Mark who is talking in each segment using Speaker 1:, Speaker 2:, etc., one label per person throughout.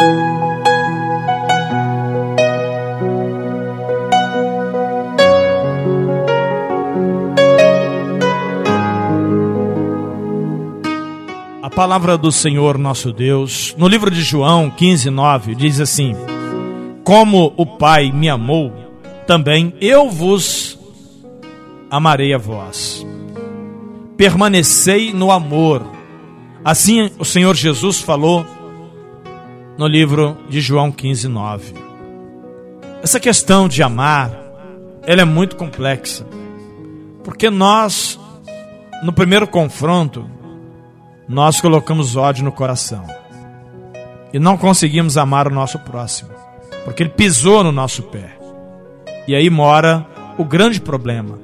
Speaker 1: A palavra do Senhor nosso Deus, no livro de João 15, 9, diz assim: Como o Pai me amou, também eu vos amarei a vós. Permanecei no amor. Assim o Senhor Jesus falou no livro de João 15, 9. Essa questão de amar, ela é muito complexa. Porque nós, no primeiro confronto, nós colocamos ódio no coração. E não conseguimos amar o nosso próximo. Porque ele pisou no nosso pé. E aí mora o grande problema.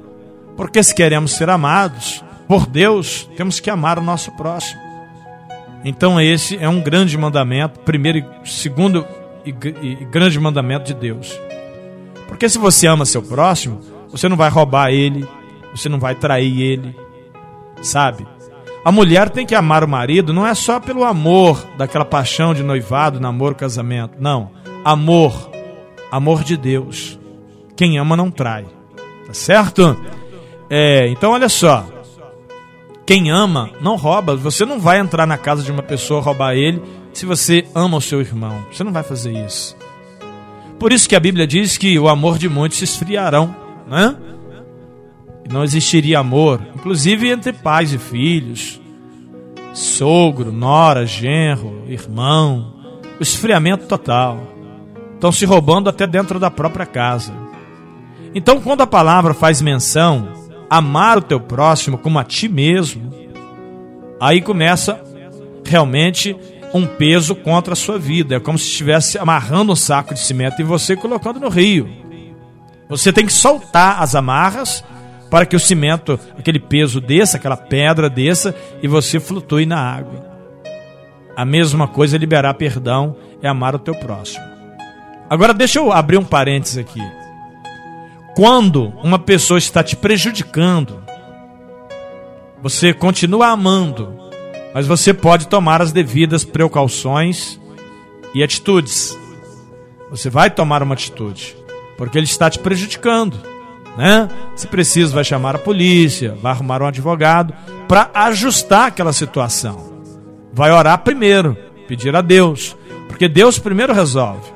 Speaker 1: Porque se queremos ser amados por Deus, temos que amar o nosso próximo. Então esse é um grande mandamento, primeiro, segundo e, e, e grande mandamento de Deus. Porque se você ama seu próximo, você não vai roubar ele, você não vai trair ele, sabe? A mulher tem que amar o marido não é só pelo amor daquela paixão de noivado, namoro, casamento. Não. Amor. Amor de Deus. Quem ama não trai. Tá certo? É, então olha só. Quem ama não rouba. Você não vai entrar na casa de uma pessoa roubar ele se você ama o seu irmão. Você não vai fazer isso. Por isso que a Bíblia diz que o amor de muitos se esfriarão, né? Não existiria amor, inclusive entre pais e filhos, sogro, nora, genro, irmão. O esfriamento total. Estão se roubando até dentro da própria casa. Então, quando a palavra faz menção amar o teu próximo como a ti mesmo, aí começa realmente um peso contra a sua vida. É como se estivesse amarrando um saco de cimento e você colocando no rio. Você tem que soltar as amarras para que o cimento, aquele peso desça, aquela pedra desça e você flutue na água. A mesma coisa é liberar perdão, é amar o teu próximo. Agora deixa eu abrir um parênteses aqui. Quando uma pessoa está te prejudicando, você continua amando, mas você pode tomar as devidas precauções e atitudes. Você vai tomar uma atitude, porque ele está te prejudicando, né? Se precisa, vai chamar a polícia, vai arrumar um advogado para ajustar aquela situação. Vai orar primeiro, pedir a Deus, porque Deus primeiro resolve,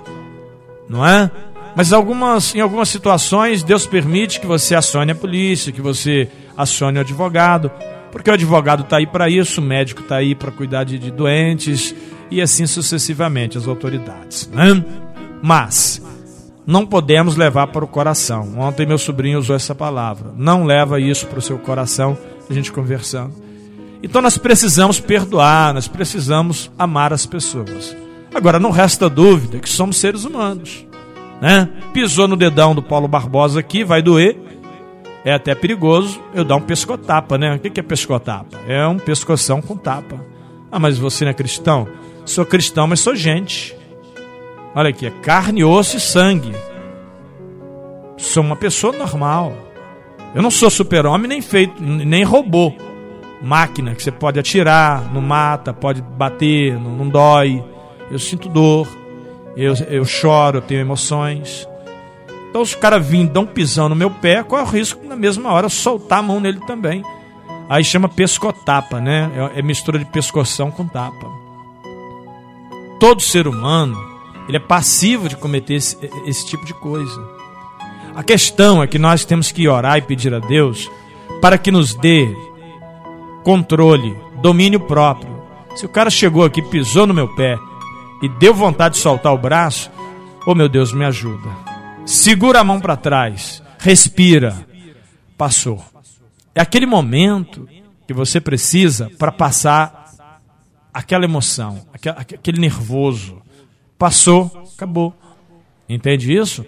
Speaker 1: não é? Mas algumas, em algumas situações, Deus permite que você acione a polícia, que você acione o advogado, porque o advogado está aí para isso, o médico está aí para cuidar de, de, doentes e assim sucessivamente as autoridades. Né? Mas não podemos levar para o coração. Ontem meu sobrinho usou essa palavra. Não leva isso para o seu coração, a gente conversando. Então nós precisamos perdoar, nós precisamos amar as pessoas. Agora, não resta dúvida que somos seres humanos né? Pisou no dedão do Paulo Barbosa aqui, vai doer. É até perigoso eu dar um pescotapa, né? O que é pescotapa? É um pescoção com tapa. Ah, mas você não é cristão? Sou cristão, mas sou gente. Olha aqui, é carne, osso e sangue. Sou uma pessoa normal. Eu não sou super-homem nem feito, nem robô. Máquina que você pode atirar, não mata, pode bater, não, não dói. Eu sinto dor eu, eu choro, eu tenho emoções. Então, se o cara vir dar um pisão no meu pé, qual é o risco na mesma hora soltar a mão nele também? Aí chama pescotapa, né? É, é mistura de pescoção com tapa. Todo ser humano, ele é passivo de cometer esse, esse tipo de coisa. A questão é que nós temos que orar e pedir a Deus para que nos dê controle, domínio próprio. Se o cara chegou aqui, pisou no meu pé, e deu vontade de soltar o braço, oh meu Deus, me ajuda. Segura a mão para trás, respira. Passou. É aquele momento que você precisa para passar aquela emoção, aquele nervoso. Passou, acabou. Entende isso?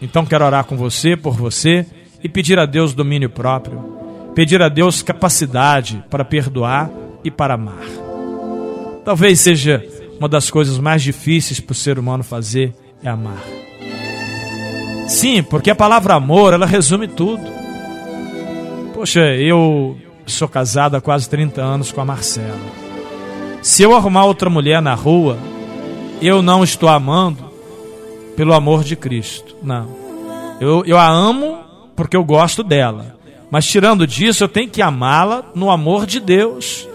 Speaker 1: Então quero orar com você, por você e pedir a Deus domínio próprio. Pedir a Deus capacidade para perdoar e para amar. Talvez seja uma das coisas mais difíceis para o ser humano fazer é amar. Sim, porque a palavra amor, ela resume tudo. Poxa, eu sou casado há quase 30 anos com a Marcela. Se eu arrumar outra mulher na rua, eu não estou amando pelo amor de Cristo. Não. Eu, eu a amo porque eu gosto dela. Mas tirando disso, eu tenho que amá-la no amor de Deus.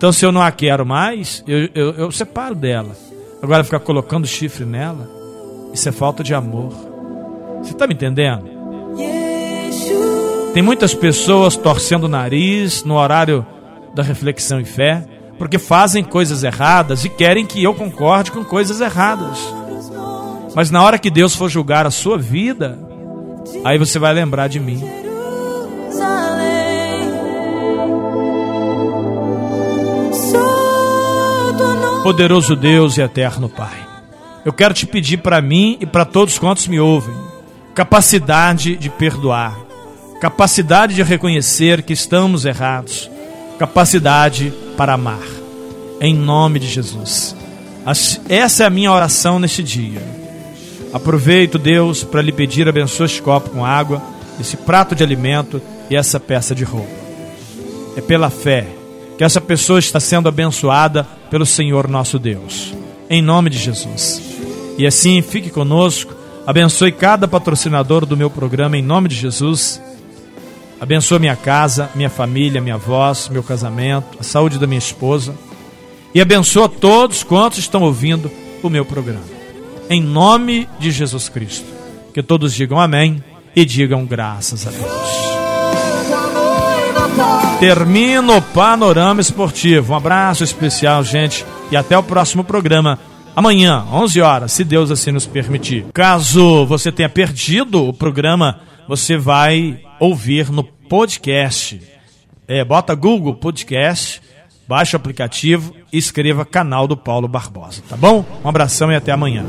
Speaker 1: Então, se eu não a quero mais, eu, eu, eu separo dela. Agora, ficar colocando chifre nela, isso é falta de amor. Você está me entendendo? Tem muitas pessoas torcendo o nariz no horário da reflexão e fé, porque fazem coisas erradas e querem que eu concorde com coisas erradas. Mas na hora que Deus for julgar a sua vida, aí você vai lembrar de mim. Poderoso Deus e eterno Pai, eu quero te pedir para mim e para todos quantos me ouvem capacidade de perdoar, capacidade de reconhecer que estamos errados, capacidade para amar. Em nome de Jesus. Essa é a minha oração neste dia. Aproveito, Deus, para lhe pedir abençoe este copo com água, esse prato de alimento e essa peça de roupa. É pela fé que essa pessoa está sendo abençoada pelo Senhor nosso Deus. Em nome de Jesus. E assim, fique conosco. Abençoe cada patrocinador do meu programa em nome de Jesus. Abençoe minha casa, minha família, minha voz, meu casamento, a saúde da minha esposa. E abençoa todos quantos estão ouvindo o meu programa. Em nome de Jesus Cristo. Que todos digam amém e digam graças a Deus. Termina o panorama esportivo. Um abraço especial, gente, e até o próximo programa. Amanhã, 11 horas, se Deus assim nos permitir. Caso você tenha perdido o programa, você vai ouvir no podcast. É, bota Google Podcast, baixa o aplicativo e escreva canal do Paulo Barbosa, tá bom? Um abração e até amanhã.